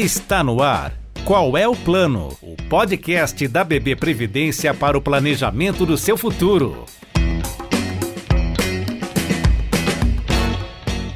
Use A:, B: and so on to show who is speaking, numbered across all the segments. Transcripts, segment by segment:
A: Está no ar. Qual é o plano? O podcast da BB Previdência para o planejamento do seu futuro.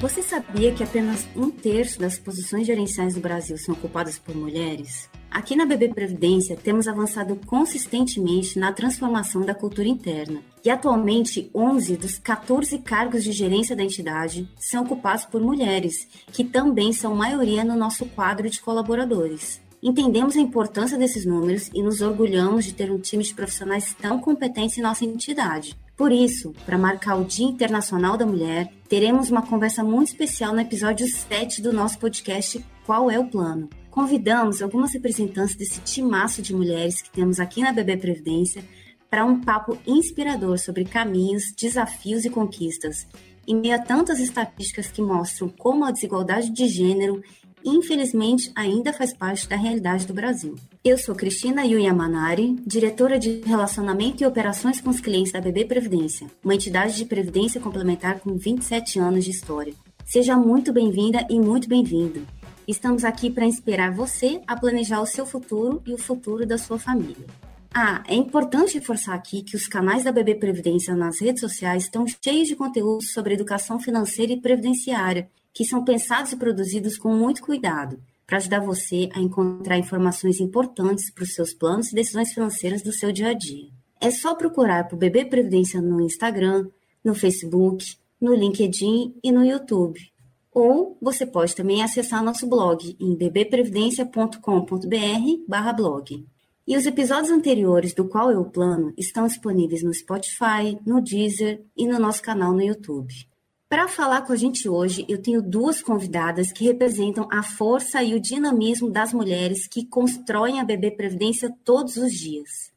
B: Você sabia que apenas um terço das posições gerenciais do Brasil são ocupadas por mulheres? Aqui na BB Previdência temos avançado consistentemente na transformação da cultura interna. E atualmente, 11 dos 14 cargos de gerência da entidade são ocupados por mulheres, que também são maioria no nosso quadro de colaboradores. Entendemos a importância desses números e nos orgulhamos de ter um time de profissionais tão competentes em nossa entidade. Por isso, para marcar o Dia Internacional da Mulher, teremos uma conversa muito especial no episódio 7 do nosso podcast Qual é o Plano? convidamos algumas representantes desse timaço de mulheres que temos aqui na BB Previdência para um papo inspirador sobre caminhos, desafios e conquistas, em meio a tantas estatísticas que mostram como a desigualdade de gênero, infelizmente, ainda faz parte da realidade do Brasil. Eu sou Cristina Yuyamanari, diretora de Relacionamento e Operações com os Clientes da BB Previdência, uma entidade de previdência complementar com 27 anos de história. Seja muito bem-vinda e muito bem-vindo. Estamos aqui para inspirar você a planejar o seu futuro e o futuro da sua família. Ah, é importante reforçar aqui que os canais da BB Previdência nas redes sociais estão cheios de conteúdos sobre educação financeira e previdenciária, que são pensados e produzidos com muito cuidado, para ajudar você a encontrar informações importantes para os seus planos e decisões financeiras do seu dia a dia. É só procurar por BB Previdência no Instagram, no Facebook, no LinkedIn e no YouTube. Ou você pode também acessar nosso blog em bbprevidencia.com.br/blog. E os episódios anteriores do Qual é o Plano estão disponíveis no Spotify, no Deezer e no nosso canal no YouTube. Para falar com a gente hoje, eu tenho duas convidadas que representam a força e o dinamismo das mulheres que constroem a BB Previdência todos os dias.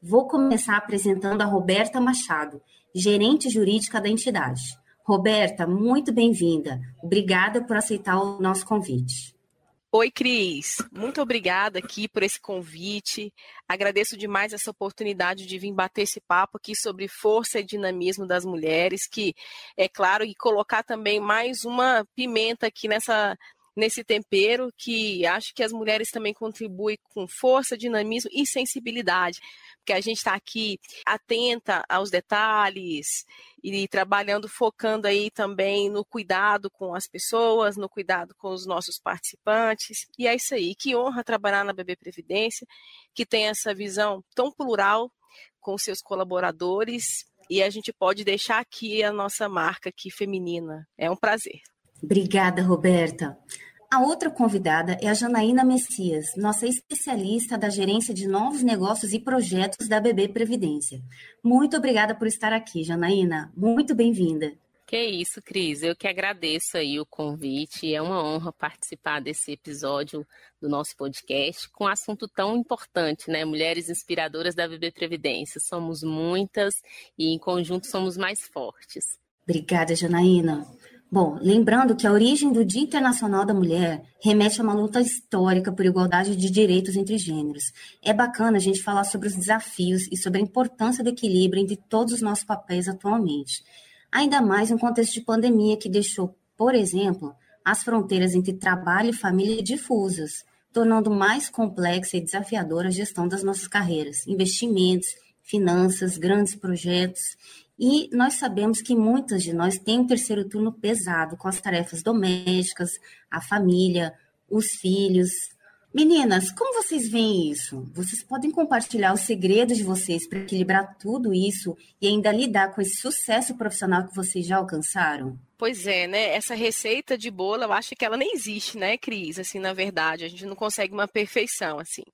B: Vou começar apresentando a Roberta Machado, gerente jurídica da entidade. Roberta, muito bem-vinda. Obrigada por aceitar o nosso convite.
C: Oi, Cris. Muito obrigada aqui por esse convite. Agradeço demais essa oportunidade de vir bater esse papo aqui sobre força e dinamismo das mulheres, que é claro, e colocar também mais uma pimenta aqui nessa nesse tempero que acho que as mulheres também contribuem com força, dinamismo e sensibilidade porque a gente está aqui atenta aos detalhes e trabalhando, focando aí também no cuidado com as pessoas, no cuidado com os nossos participantes. E é isso aí. Que honra trabalhar na BB Previdência, que tem essa visão tão plural com seus colaboradores. E a gente pode deixar aqui a nossa marca aqui feminina. É um prazer.
B: Obrigada, Roberta. A outra convidada é a Janaína Messias, nossa especialista da gerência de novos negócios e projetos da BB Previdência. Muito obrigada por estar aqui, Janaína. Muito bem-vinda.
D: Que isso, Cris. Eu que agradeço aí o convite. É uma honra participar desse episódio do nosso podcast com um assunto tão importante, né? Mulheres inspiradoras da BB Previdência. Somos muitas e em conjunto somos mais fortes.
B: Obrigada, Janaína. Bom, lembrando que a origem do Dia Internacional da Mulher remete a uma luta histórica por igualdade de direitos entre gêneros. É bacana a gente falar sobre os desafios e sobre a importância do equilíbrio entre todos os nossos papéis atualmente. Ainda mais em um contexto de pandemia que deixou, por exemplo, as fronteiras entre trabalho e família difusas, tornando mais complexa e desafiadora a gestão das nossas carreiras, investimentos, finanças, grandes projetos e nós sabemos que muitas de nós têm um terceiro turno pesado com as tarefas domésticas, a família, os filhos. Meninas, como vocês veem isso? Vocês podem compartilhar os segredos de vocês para equilibrar tudo isso e ainda lidar com esse sucesso profissional que vocês já alcançaram?
C: Pois é, né? Essa receita de bolo, eu acho que ela nem existe, né, Cris? Assim, na verdade, a gente não consegue uma perfeição, assim.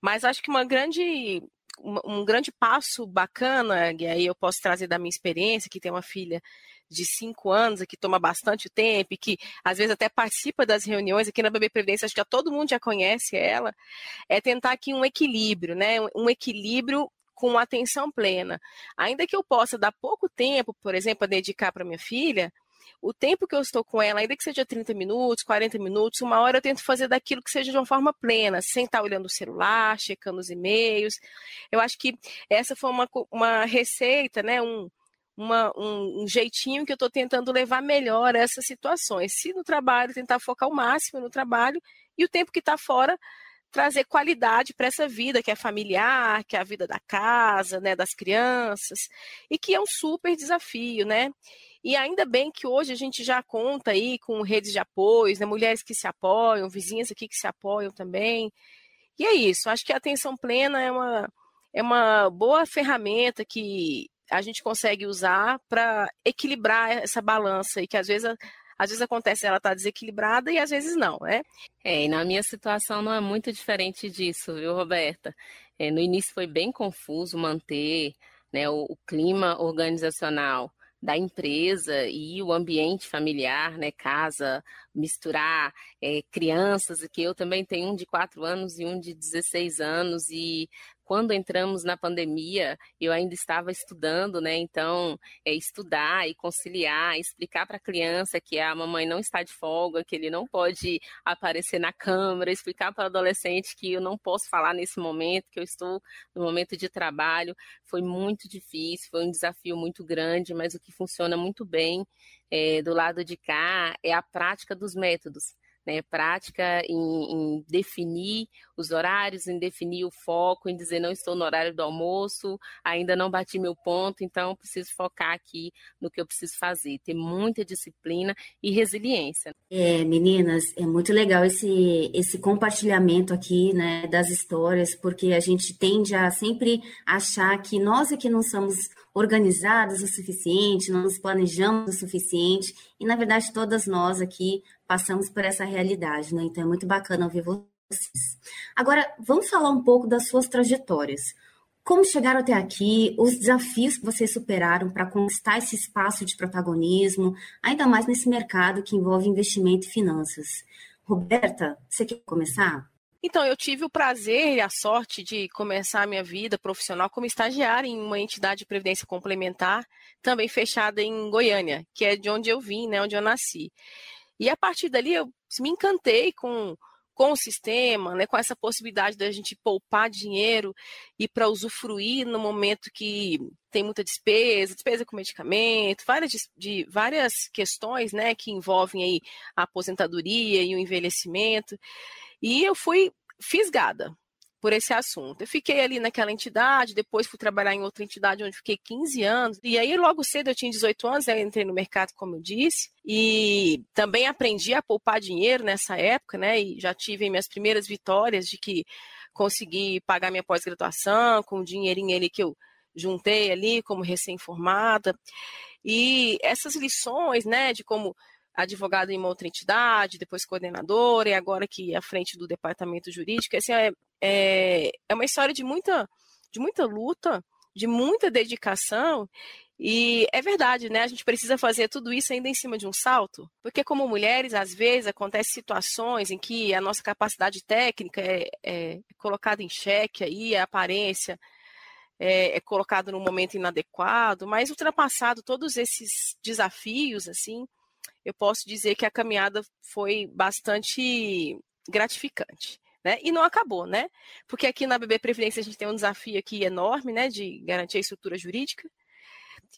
C: Mas acho que uma grande um grande passo bacana, e aí eu posso trazer da minha experiência, que tem uma filha de cinco anos, que toma bastante tempo, e que às vezes até participa das reuniões aqui na Bebê Previdência, acho que todo mundo já conhece ela, é tentar aqui um equilíbrio, né? Um equilíbrio com atenção plena. Ainda que eu possa dar pouco tempo, por exemplo, a dedicar para minha filha, o tempo que eu estou com ela, ainda que seja 30 minutos, 40 minutos, uma hora eu tento fazer daquilo que seja de uma forma plena, sem estar olhando o celular, checando os e-mails. Eu acho que essa foi uma, uma receita, né? Um, uma, um, um, jeitinho que eu estou tentando levar melhor essas situações. Se no trabalho, tentar focar o máximo no trabalho, e e o tempo que está fora trazer qualidade para essa vida que é familiar, que é a vida da casa, né, das crianças, e que é um super desafio, né? E ainda bem que hoje a gente já conta aí com redes de apoio, né, mulheres que se apoiam, vizinhas aqui que se apoiam também. E é isso, acho que a atenção plena é uma, é uma boa ferramenta que a gente consegue usar para equilibrar essa balança e que às vezes às vezes acontece ela tá desequilibrada e às vezes não, né?
D: É, e na minha situação não é muito diferente disso, viu, Roberta? É, no início foi bem confuso manter né, o, o clima organizacional da empresa e o ambiente familiar, né, casa, misturar é, crianças, que eu também tenho um de 4 anos e um de 16 anos, e quando entramos na pandemia, eu ainda estava estudando, né? Então, é, estudar e conciliar, explicar para a criança que a mamãe não está de folga, que ele não pode aparecer na câmera, explicar para o adolescente que eu não posso falar nesse momento, que eu estou no momento de trabalho, foi muito difícil, foi um desafio muito grande, mas o que funciona muito bem é, do lado de cá é a prática dos métodos né, prática em, em, definir os horários, em definir o foco, em dizer não estou no horário do almoço, ainda não bati meu ponto, então preciso focar aqui no que eu preciso fazer, ter muita disciplina e resiliência.
B: É, meninas, é muito legal esse, esse compartilhamento aqui, né, das histórias, porque a gente tende a sempre achar que nós é que não somos organizadas o suficiente, não nos planejamos o suficiente, e na verdade todas nós aqui passamos por essa realidade, né? Então é muito bacana ouvir vocês. Agora, vamos falar um pouco das suas trajetórias. Como chegaram até aqui, os desafios que vocês superaram para conquistar esse espaço de protagonismo, ainda mais nesse mercado que envolve investimento e finanças. Roberta, você quer começar?
C: Então, eu tive o prazer e a sorte de começar a minha vida profissional como estagiária em uma entidade de previdência complementar, também fechada em Goiânia, que é de onde eu vim, né, onde eu nasci. E a partir dali eu me encantei com, com o sistema, né, com essa possibilidade da gente poupar dinheiro e para usufruir no momento que tem muita despesa, despesa com medicamento, várias, de, várias questões né, que envolvem aí a aposentadoria e o envelhecimento. E eu fui fisgada por esse assunto. Eu fiquei ali naquela entidade, depois fui trabalhar em outra entidade onde fiquei 15 anos. E aí, logo cedo, eu tinha 18 anos, eu entrei no mercado, como eu disse, e também aprendi a poupar dinheiro nessa época, né? E já tive minhas primeiras vitórias de que consegui pagar minha pós-graduação com o dinheirinho ali que eu juntei ali como recém-formada. E essas lições, né, de como advogado em uma outra entidade, depois coordenadora, e agora aqui à frente do departamento jurídico. Assim, é, é, é uma história de muita, de muita luta, de muita dedicação. E é verdade, né? A gente precisa fazer tudo isso ainda em cima de um salto, porque como mulheres, às vezes acontecem situações em que a nossa capacidade técnica é, é colocada em xeque aí, a aparência é, é colocada num momento inadequado, mas ultrapassado todos esses desafios, assim, eu posso dizer que a caminhada foi bastante gratificante. Né? E não acabou, né? Porque aqui na BB Previdência a gente tem um desafio aqui enorme, né, de garantir a estrutura jurídica.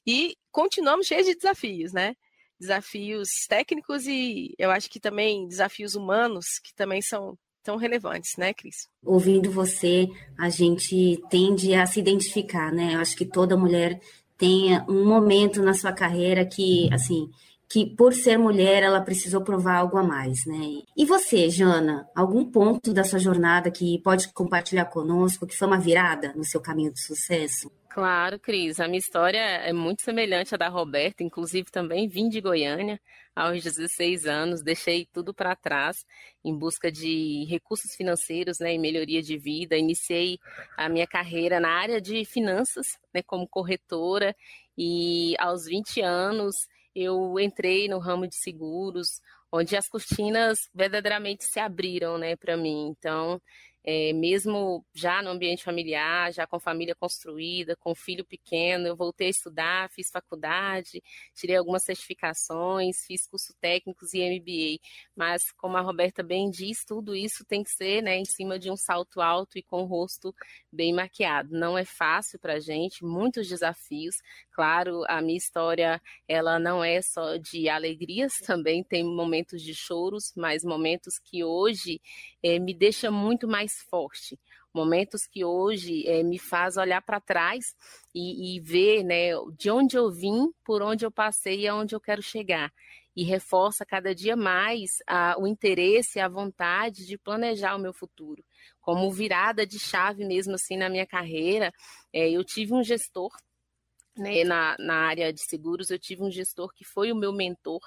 C: E continuamos cheios de desafios, né? Desafios técnicos e eu acho que também desafios humanos que também são tão relevantes, né, Cris?
B: Ouvindo você, a gente tende a se identificar, né? Eu acho que toda mulher tem um momento na sua carreira que, assim, que por ser mulher ela precisou provar algo a mais, né? E você, Jana, algum ponto da sua jornada que pode compartilhar conosco que foi uma virada no seu caminho de sucesso?
D: Claro, Cris. A minha história é muito semelhante à da Roberta, inclusive também vim de Goiânia aos 16 anos, deixei tudo para trás em busca de recursos financeiros né, e melhoria de vida. Iniciei a minha carreira na área de finanças, né, como corretora, e aos 20 anos eu entrei no ramo de seguros, onde as cortinas verdadeiramente se abriram, né, para mim. Então, é, mesmo já no ambiente familiar, já com família construída, com filho pequeno, eu voltei a estudar, fiz faculdade, tirei algumas certificações, fiz curso técnicos e MBA. Mas, como a Roberta bem diz, tudo isso tem que ser né, em cima de um salto alto e com o rosto bem maquiado. Não é fácil para a gente, muitos desafios. Claro, a minha história ela não é só de alegrias, também tem momentos de choros, mas momentos que hoje é, me deixa muito mais forte. Momentos que hoje é, me faz olhar para trás e, e, ver né, de onde eu vim, por onde eu passei e aonde eu quero chegar. E reforça cada dia mais o interesse, a vontade de planejar o meu futuro. Como virada de chave mesmo assim na minha carreira, é, eu tive um gestor né, na, na área de seguros, eu tive um gestor que foi o meu mentor,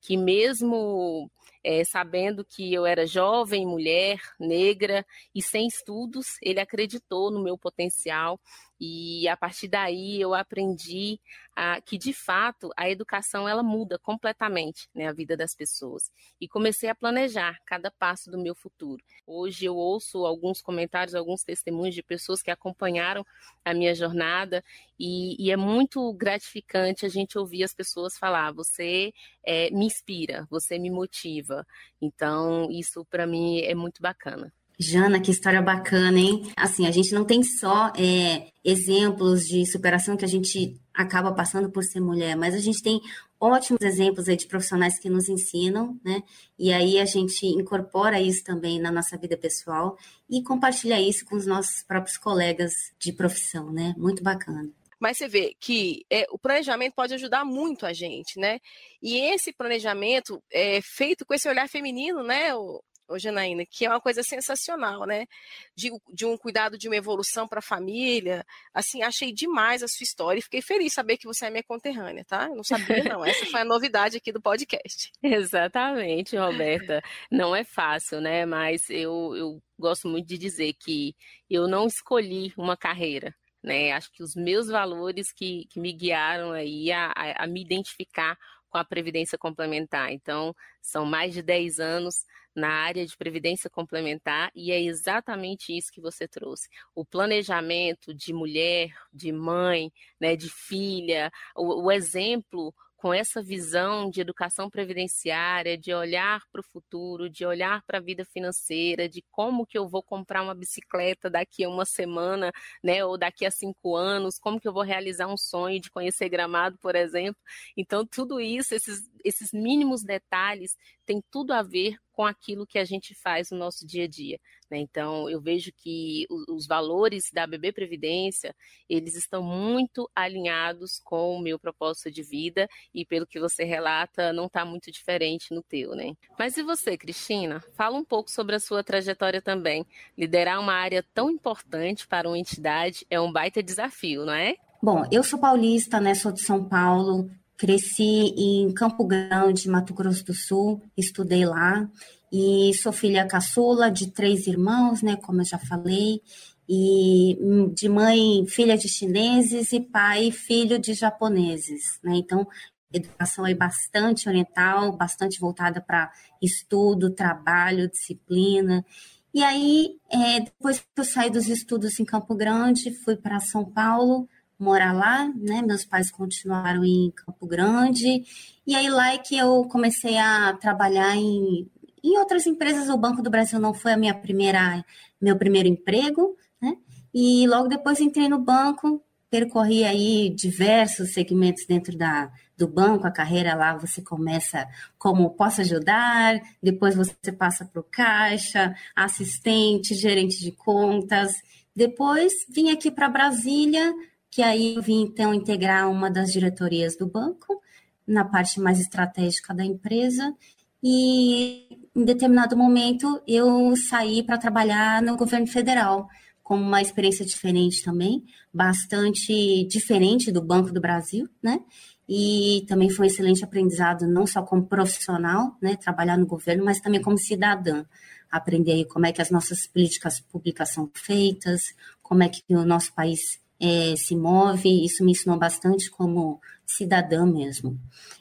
D: que mesmo é, sabendo que eu era jovem, mulher, negra e sem estudos, ele acreditou no meu potencial e a partir daí eu aprendi a, que de fato a educação ela muda completamente né, a vida das pessoas e comecei a planejar cada passo do meu futuro. Hoje eu ouço alguns comentários, alguns testemunhos de pessoas que acompanharam a minha jornada e, e é muito gratificante a gente ouvir as pessoas falar: você é, me inspira, você me motiva. Então isso para mim é muito bacana.
B: Jana, que história bacana, hein? Assim, a gente não tem só é, exemplos de superação que a gente acaba passando por ser mulher, mas a gente tem ótimos exemplos aí de profissionais que nos ensinam, né? E aí a gente incorpora isso também na nossa vida pessoal e compartilha isso com os nossos próprios colegas de profissão, né? Muito bacana.
C: Mas você vê que é, o planejamento pode ajudar muito a gente, né? E esse planejamento é feito com esse olhar feminino, né? O, ô Janaína, que é uma coisa sensacional, né? De, de um cuidado de uma evolução para a família. Assim, achei demais a sua história e fiquei feliz de saber que você é minha conterrânea, tá? Eu não sabia, não. Essa foi a novidade aqui do podcast.
D: Exatamente, Roberta. Não é fácil, né? Mas eu, eu gosto muito de dizer que eu não escolhi uma carreira. Né? Acho que os meus valores que, que me guiaram aí a, a, a me identificar com a previdência complementar. Então, são mais de 10 anos na área de previdência complementar e é exatamente isso que você trouxe. O planejamento de mulher, de mãe, né, de filha, o, o exemplo com essa visão de educação previdenciária, de olhar para o futuro, de olhar para a vida financeira, de como que eu vou comprar uma bicicleta daqui a uma semana, né, ou daqui a cinco anos, como que eu vou realizar um sonho de conhecer Gramado, por exemplo. Então, tudo isso, esses, esses mínimos detalhes, tem tudo a ver com aquilo que a gente faz no nosso dia a dia. Né? Então, eu vejo que os valores da BB Previdência, eles estão muito alinhados com o meu propósito de vida e pelo que você relata, não está muito diferente no teu, né? Mas e você, Cristina? Fala um pouco sobre a sua trajetória também. Liderar uma área tão importante para uma entidade é um baita desafio, não é?
B: Bom, eu sou paulista, né? Sou de São Paulo, Cresci em Campo Grande, Mato Grosso do Sul, estudei lá e sou filha caçula de três irmãos, né, como eu já falei, e de mãe filha de chineses e pai filho de japoneses, né? Então, educação é bastante oriental, bastante voltada para estudo, trabalho, disciplina. E aí, é, depois que eu saí dos estudos em Campo Grande, fui para São Paulo, morar lá, né? Meus pais continuaram em Campo Grande. E aí lá é que eu comecei a trabalhar em, em outras empresas. O Banco do Brasil não foi a minha primeira, meu primeiro emprego, né? E logo depois entrei no banco, percorri aí diversos segmentos dentro da, do banco, a carreira lá você começa como posso ajudar, depois você passa para o caixa, assistente, gerente de contas. Depois vim aqui para Brasília, que aí eu vim então integrar uma das diretorias do banco, na parte mais estratégica da empresa, e em determinado momento eu saí para trabalhar no governo federal, com uma experiência diferente também, bastante diferente do Banco do Brasil, né? E também foi um excelente aprendizado, não só como profissional, né, trabalhar no governo, mas também como cidadã. Aprender como é que as nossas políticas públicas são feitas, como é que o nosso país é, se move, isso me ensinou bastante como cidadã mesmo.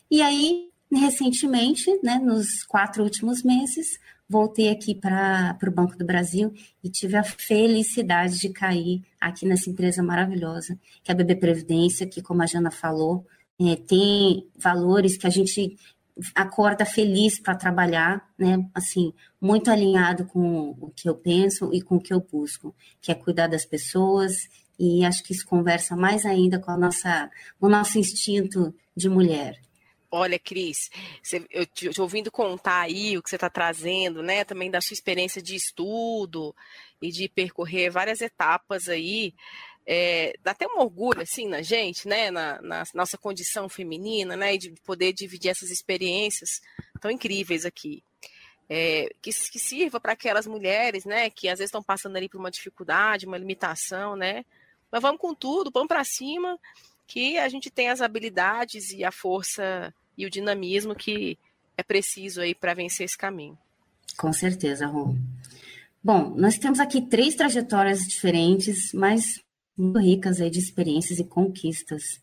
B: E aí, recentemente, né, nos quatro últimos meses, voltei aqui para o Banco do Brasil e tive a felicidade de cair aqui nessa empresa maravilhosa, que é a BB Previdência, que, como a Jana falou, é, tem valores que a gente acorda feliz para trabalhar, né? Assim, muito alinhado com o que eu penso e com o que eu busco, que é cuidar das pessoas, e acho que isso conversa mais ainda com a nossa, o nosso instinto de mulher.
C: Olha, Cris, eu te ouvindo contar aí o que você está trazendo, né? Também da sua experiência de estudo e de percorrer várias etapas aí. É, dá até um orgulho assim na gente, né, na, na, nossa condição feminina, né, e de poder dividir essas experiências tão incríveis aqui. É, que, que, sirva para aquelas mulheres, né, que às vezes estão passando ali por uma dificuldade, uma limitação, né, mas vamos com tudo, vamos para cima, que a gente tem as habilidades e a força e o dinamismo que é preciso aí para vencer esse caminho.
B: Com certeza, Rom. Bom, nós temos aqui três trajetórias diferentes, mas muito ricas aí de experiências e conquistas.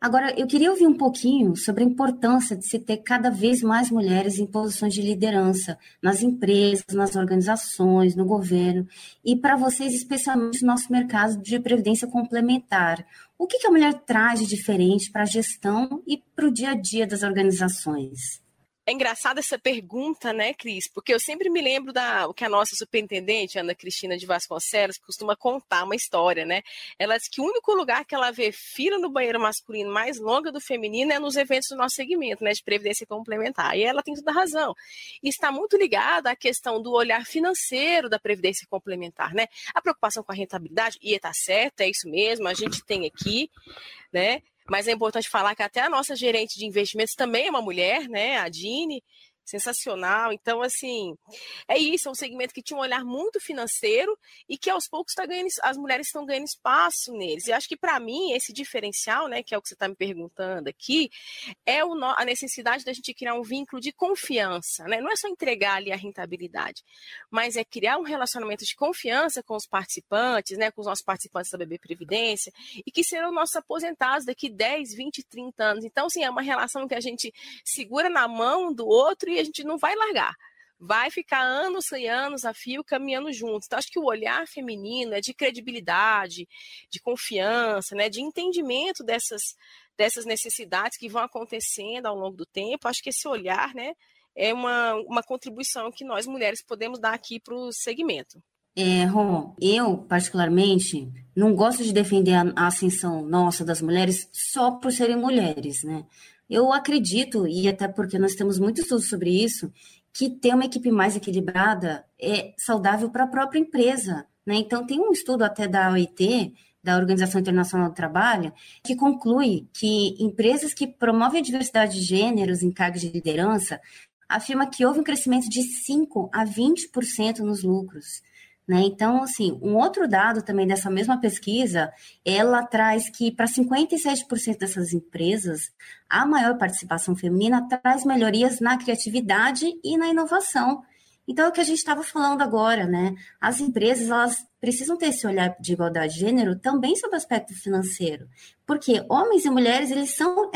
B: Agora, eu queria ouvir um pouquinho sobre a importância de se ter cada vez mais mulheres em posições de liderança nas empresas, nas organizações, no governo, e para vocês, especialmente no nosso mercado de previdência complementar. O que, que a mulher traz de diferente para a gestão e para o dia a dia das organizações?
C: É engraçada essa pergunta, né, Cris? Porque eu sempre me lembro da o que a nossa superintendente, Ana Cristina de Vasconcelos, costuma contar uma história, né? Ela diz que o único lugar que ela vê fila no banheiro masculino mais longa do feminino é nos eventos do nosso segmento, né, de previdência complementar. E ela tem toda a razão. E está muito ligada à questão do olhar financeiro da previdência complementar, né? A preocupação com a rentabilidade, e está certo, é isso mesmo, a gente tem aqui, né? Mas é importante falar que até a nossa gerente de investimentos também é uma mulher, né? A Dini sensacional. Então, assim, é isso, é um segmento que tinha um olhar muito financeiro e que aos poucos tá ganhando, as mulheres estão ganhando espaço neles. E acho que para mim esse diferencial, né, que é o que você está me perguntando aqui, é o, a necessidade da gente criar um vínculo de confiança, né? Não é só entregar ali a rentabilidade, mas é criar um relacionamento de confiança com os participantes, né, com os nossos participantes da BB Previdência e que serão nossos aposentados daqui 10, 20, 30 anos. Então, assim, é uma relação que a gente segura na mão do outro e a gente não vai largar. Vai ficar anos e anos a fio caminhando juntos. Então, acho que o olhar feminino é de credibilidade, de confiança, né, de entendimento dessas, dessas necessidades que vão acontecendo ao longo do tempo. Acho que esse olhar né, é uma, uma contribuição que nós mulheres podemos dar aqui para o segmento.
B: É, Rom, eu, particularmente, não gosto de defender a, a ascensão nossa das mulheres só por serem mulheres, né? Eu acredito, e até porque nós temos muitos estudos sobre isso, que ter uma equipe mais equilibrada é saudável para a própria empresa. Né? Então, tem um estudo até da OIT, da Organização Internacional do Trabalho, que conclui que empresas que promovem a diversidade de gêneros em cargos de liderança afirma que houve um crescimento de 5 a 20% nos lucros. Né? Então, assim, um outro dado também dessa mesma pesquisa, ela traz que para 57% dessas empresas, a maior participação feminina traz melhorias na criatividade e na inovação. Então, é o que a gente estava falando agora, né? As empresas, elas precisam ter esse olhar de igualdade de gênero também sobre o aspecto financeiro. Porque homens e mulheres, eles são,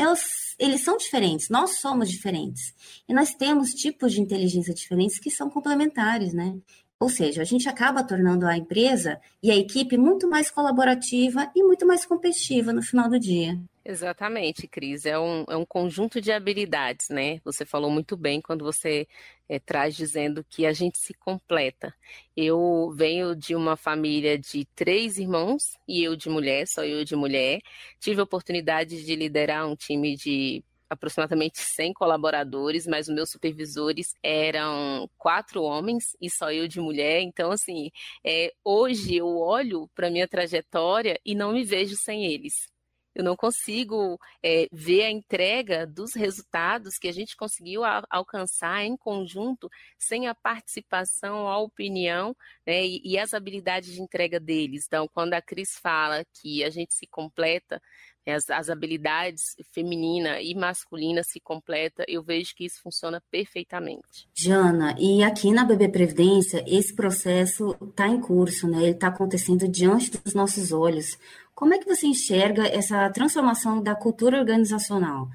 B: eles são diferentes, nós somos diferentes. E nós temos tipos de inteligência diferentes que são complementares, né? Ou seja, a gente acaba tornando a empresa e a equipe muito mais colaborativa e muito mais competitiva no final do dia.
D: Exatamente, Cris. É um, é um conjunto de habilidades, né? Você falou muito bem quando você é, traz dizendo que a gente se completa. Eu venho de uma família de três irmãos e eu de mulher, só eu de mulher. Tive a oportunidade de liderar um time de aproximadamente 100 colaboradores, mas os meus supervisores eram quatro homens e só eu de mulher. Então, assim, é, hoje eu olho para minha trajetória e não me vejo sem eles. Eu não consigo é, ver a entrega dos resultados que a gente conseguiu a, alcançar em conjunto sem a participação, a opinião né, e, e as habilidades de entrega deles. Então, quando a Cris fala que a gente se completa, as, as habilidades feminina e masculina se completa, eu vejo que isso funciona perfeitamente.
B: Jana, e aqui na BB Previdência, esse processo está em curso, né? Ele está acontecendo diante dos nossos olhos. Como é que você enxerga essa transformação da cultura organizacional?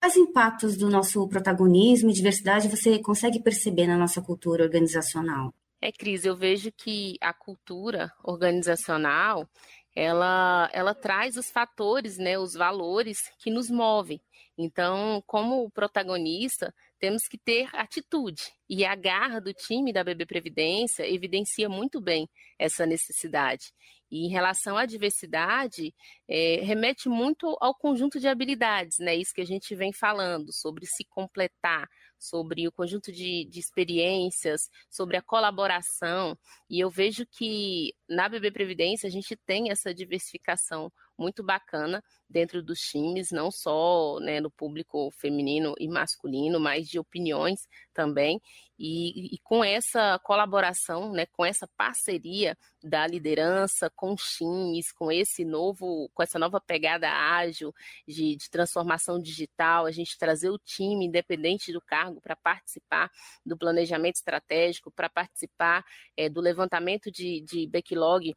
B: Quais impactos do nosso protagonismo e diversidade você consegue perceber na nossa cultura organizacional?
D: É, Cris, eu vejo que a cultura organizacional ela, ela traz os fatores, né, os valores que nos movem. Então, como protagonista, temos que ter atitude. E a garra do time da BB Previdência evidencia muito bem essa necessidade. E em relação à diversidade, é, remete muito ao conjunto de habilidades, né? Isso que a gente vem falando, sobre se completar, sobre o conjunto de, de experiências, sobre a colaboração. E eu vejo que na BB Previdência a gente tem essa diversificação muito bacana dentro dos times, não só né, no público feminino e masculino, mas de opiniões também. E, e, com essa colaboração, né, com essa parceria da liderança com os times, com esse novo, com essa nova pegada ágil de, de transformação digital, a gente trazer o time, independente do cargo, para participar do planejamento estratégico, para participar é, do levantamento de, de backlog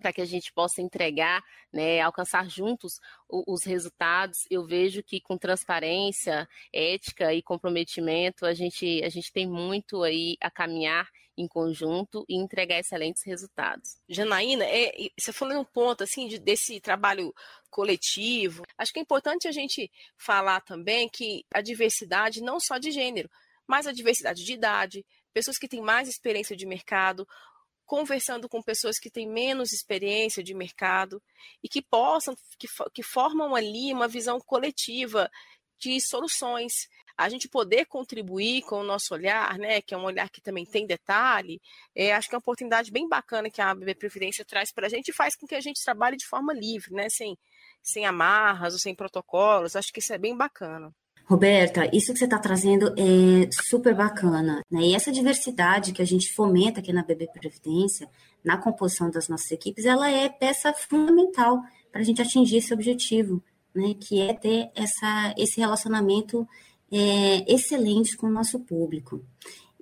D: para que a gente possa entregar, né, alcançar juntos os resultados. Eu vejo que com transparência, ética e comprometimento, a gente, a gente tem muito aí a caminhar em conjunto e entregar excelentes resultados.
C: Janaína, é, você falou um ponto assim de, desse trabalho coletivo. Acho que é importante a gente falar também que a diversidade não só de gênero, mas a diversidade de idade, pessoas que têm mais experiência de mercado, conversando com pessoas que têm menos experiência de mercado e que possam, que, que formam ali uma visão coletiva de soluções. A gente poder contribuir com o nosso olhar, né, que é um olhar que também tem detalhe, é, acho que é uma oportunidade bem bacana que a BB Previdência traz para a gente e faz com que a gente trabalhe de forma livre, né, sem, sem amarras ou sem protocolos. Acho que isso é bem bacana.
B: Roberta, isso que você está trazendo é super bacana, né? E essa diversidade que a gente fomenta aqui na BB Previdência, na composição das nossas equipes, ela é peça fundamental para a gente atingir esse objetivo, né? Que é ter essa, esse relacionamento é, excelente com o nosso público.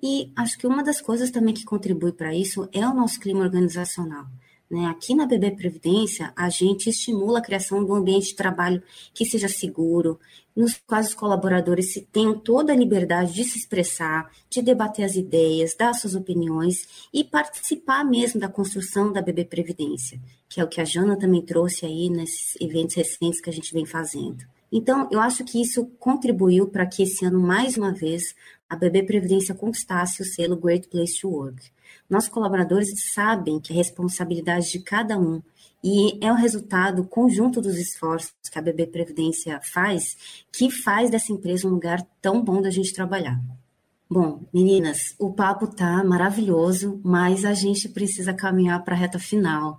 B: E acho que uma das coisas também que contribui para isso é o nosso clima organizacional. Né? Aqui na BB Previdência, a gente estimula a criação de um ambiente de trabalho que seja seguro, nos quais os colaboradores se tenham toda a liberdade de se expressar, de debater as ideias, dar suas opiniões e participar mesmo da construção da BB Previdência, que é o que a Jana também trouxe aí nesses eventos recentes que a gente vem fazendo. Então, eu acho que isso contribuiu para que esse ano, mais uma vez, a BB Previdência conquistasse o selo Great Place to Work. Nossos colaboradores sabem que a responsabilidade de cada um e é o resultado conjunto dos esforços que a BB Previdência faz que faz dessa empresa um lugar tão bom da gente trabalhar. Bom, meninas, o papo tá maravilhoso, mas a gente precisa caminhar para a reta final.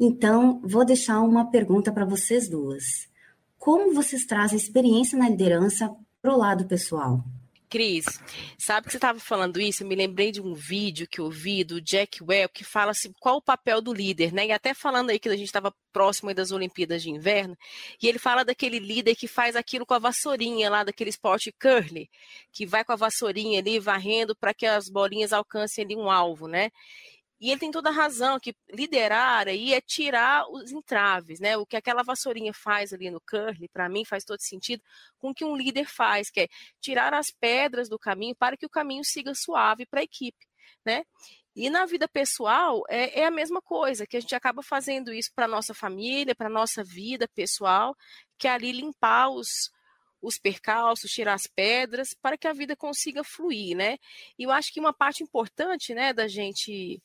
B: Então, vou deixar uma pergunta para vocês duas. Como vocês trazem experiência na liderança para o lado pessoal?
C: Cris, sabe que você estava falando isso? Eu me lembrei de um vídeo que eu vi do Jack Well que fala assim, qual o papel do líder, né? E até falando aí que a gente estava próximo das Olimpíadas de Inverno, e ele fala daquele líder que faz aquilo com a vassourinha lá, daquele esporte curly, que vai com a vassourinha ali varrendo para que as bolinhas alcancem ali um alvo, né? E ele tem toda a razão que liderar aí é tirar os entraves, né? O que aquela vassourinha faz ali no curly, para mim faz todo sentido com o que um líder faz, que é tirar as pedras do caminho para que o caminho siga suave para a equipe, né? E na vida pessoal é, é, a mesma coisa, que a gente acaba fazendo isso para nossa família, para nossa vida pessoal, que é ali limpar os, os percalços, tirar as pedras, para que a vida consiga fluir, né? E eu acho que uma parte importante, né, da gente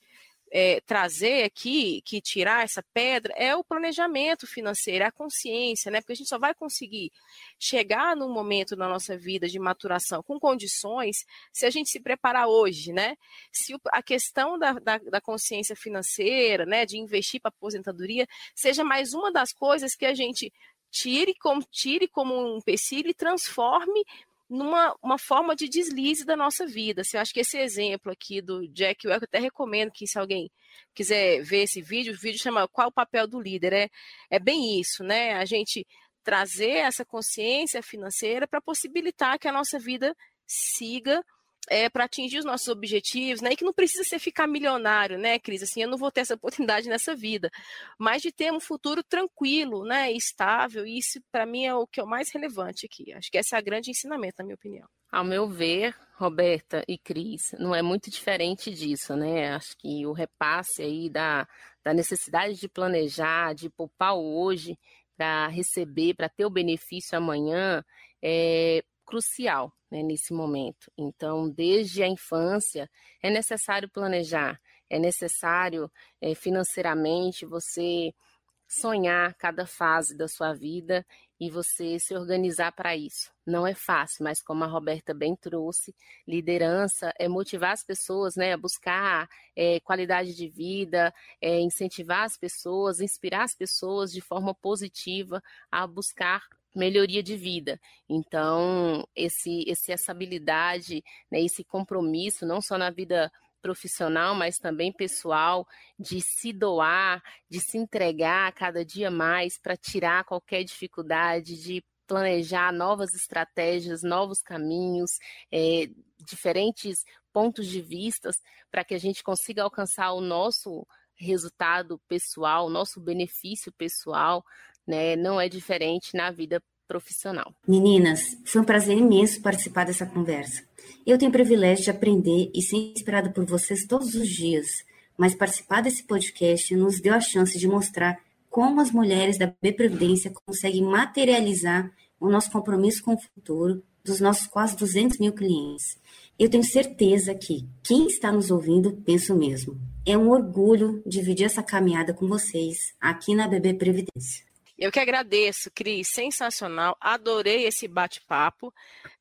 C: é, trazer aqui, que tirar essa pedra, é o planejamento financeiro, é a consciência, né? Porque a gente só vai conseguir chegar num momento na nossa vida de maturação com condições se a gente se preparar hoje, né? Se a questão da, da, da consciência financeira, né, de investir para aposentadoria, seja mais uma das coisas que a gente tire como, tire como um empecilho e transforme numa uma forma de deslize da nossa vida. Assim, eu acho que esse exemplo aqui do Jack Welch, eu até recomendo que se alguém quiser ver esse vídeo, o vídeo chama Qual o papel do líder? É, é bem isso, né? A gente trazer essa consciência financeira para possibilitar que a nossa vida siga é, para atingir os nossos objetivos, né? E que não precisa ser ficar milionário, né, Cris? Assim, eu não vou ter essa oportunidade nessa vida, mas de ter um futuro tranquilo, né, estável. E isso, para mim, é o que é o mais relevante aqui. Acho que esse é o grande ensinamento, na minha opinião.
D: Ao meu ver, Roberta e Cris, não é muito diferente disso, né? Acho que o repasse aí da, da necessidade de planejar, de poupar hoje para receber, para ter o benefício amanhã, é crucial né, nesse momento. Então, desde a infância, é necessário planejar, é necessário é, financeiramente você sonhar cada fase da sua vida e você se organizar para isso. Não é fácil, mas como a Roberta bem trouxe, liderança é motivar as pessoas né, a buscar é, qualidade de vida, é, incentivar as pessoas, inspirar as pessoas de forma positiva a buscar melhoria de vida. Então, esse, esse essa habilidade, né, esse compromisso, não só na vida profissional, mas também pessoal, de se doar, de se entregar cada dia mais para tirar qualquer dificuldade, de planejar novas estratégias, novos caminhos, é, diferentes pontos de vistas para que a gente consiga alcançar o nosso resultado pessoal, o nosso benefício pessoal, né? Não é diferente na vida profissional.
B: Meninas, foi um prazer imenso participar dessa conversa. Eu tenho o privilégio de aprender e ser inspirado por vocês todos os dias, mas participar desse podcast nos deu a chance de mostrar como as mulheres da B Previdência conseguem materializar o nosso compromisso com o futuro dos nossos quase 200 mil clientes. Eu tenho certeza que quem está nos ouvindo pensa o mesmo. É um orgulho dividir essa caminhada com vocês aqui na BB Previdência.
C: Eu que agradeço, Cris, sensacional, adorei esse bate-papo,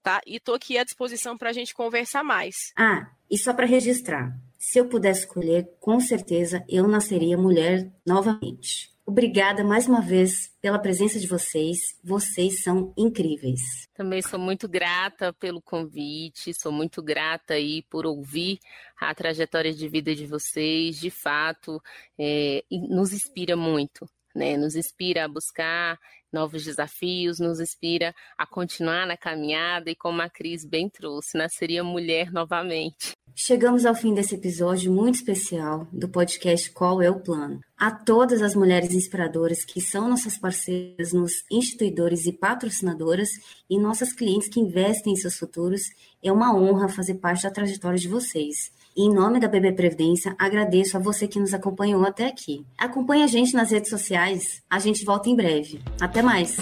C: tá? E tô aqui à disposição para a gente conversar mais.
B: Ah, e só para registrar, se eu pudesse escolher, com certeza eu nasceria mulher novamente. Obrigada mais uma vez pela presença de vocês. Vocês são incríveis.
D: Também sou muito grata pelo convite, sou muito grata aí por ouvir a trajetória de vida de vocês. De fato, é, nos inspira muito né? Nos inspira a buscar novos desafios, nos inspira a continuar na caminhada e como a Cris bem trouxe, nasceria mulher novamente.
B: Chegamos ao fim desse episódio muito especial do podcast Qual é o Plano. A todas as mulheres inspiradoras que são nossas parceiras nos instituidores e patrocinadoras e nossas clientes que investem em seus futuros, é uma honra fazer parte da trajetória de vocês. Em nome da BB Previdência, agradeço a você que nos acompanhou até aqui. Acompanhe a gente nas redes sociais. A gente volta em breve. Até mais.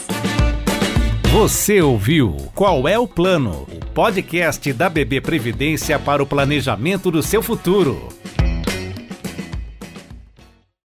A: Você ouviu Qual é o Plano? O podcast da BB Previdência para o planejamento do seu futuro.